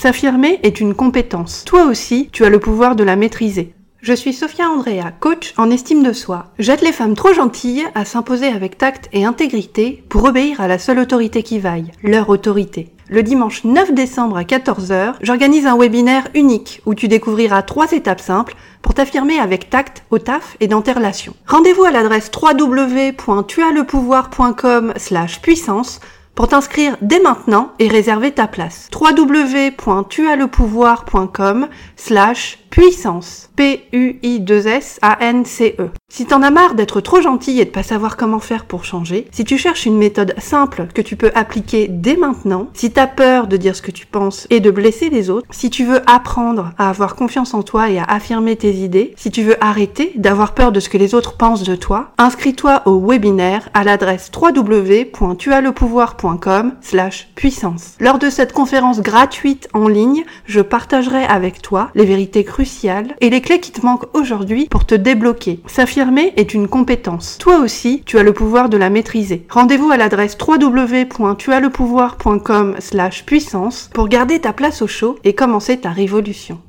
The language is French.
S'affirmer est une compétence. Toi aussi, tu as le pouvoir de la maîtriser. Je suis Sophia Andrea, coach en estime de soi. J'aide les femmes trop gentilles à s'imposer avec tact et intégrité pour obéir à la seule autorité qui vaille, leur autorité. Le dimanche 9 décembre à 14h, j'organise un webinaire unique où tu découvriras trois étapes simples pour t'affirmer avec tact au taf et dans tes relations. Rendez-vous à l'adresse www.tuaslepouvoir.com slash puissance pour t'inscrire dès maintenant et réserver ta place. www.tuaslepouvoir.com slash puissance. P-U-I-2-S-A-N-C-E. Si t'en as marre d'être trop gentil et de pas savoir comment faire pour changer, si tu cherches une méthode simple que tu peux appliquer dès maintenant, si t'as peur de dire ce que tu penses et de blesser les autres, si tu veux apprendre à avoir confiance en toi et à affirmer tes idées, si tu veux arrêter d'avoir peur de ce que les autres pensent de toi, inscris-toi au webinaire à l'adresse www.tuaslepouvoir.com Lors de cette conférence gratuite en ligne, je partagerai avec toi les vérités cruciales et les clés qui te manquent aujourd'hui pour te débloquer. S'affirmer est une compétence. Toi aussi, tu as le pouvoir de la maîtriser. Rendez-vous à l'adresse www.tuaslepouvoir.com slash puissance pour garder ta place au chaud et commencer ta révolution.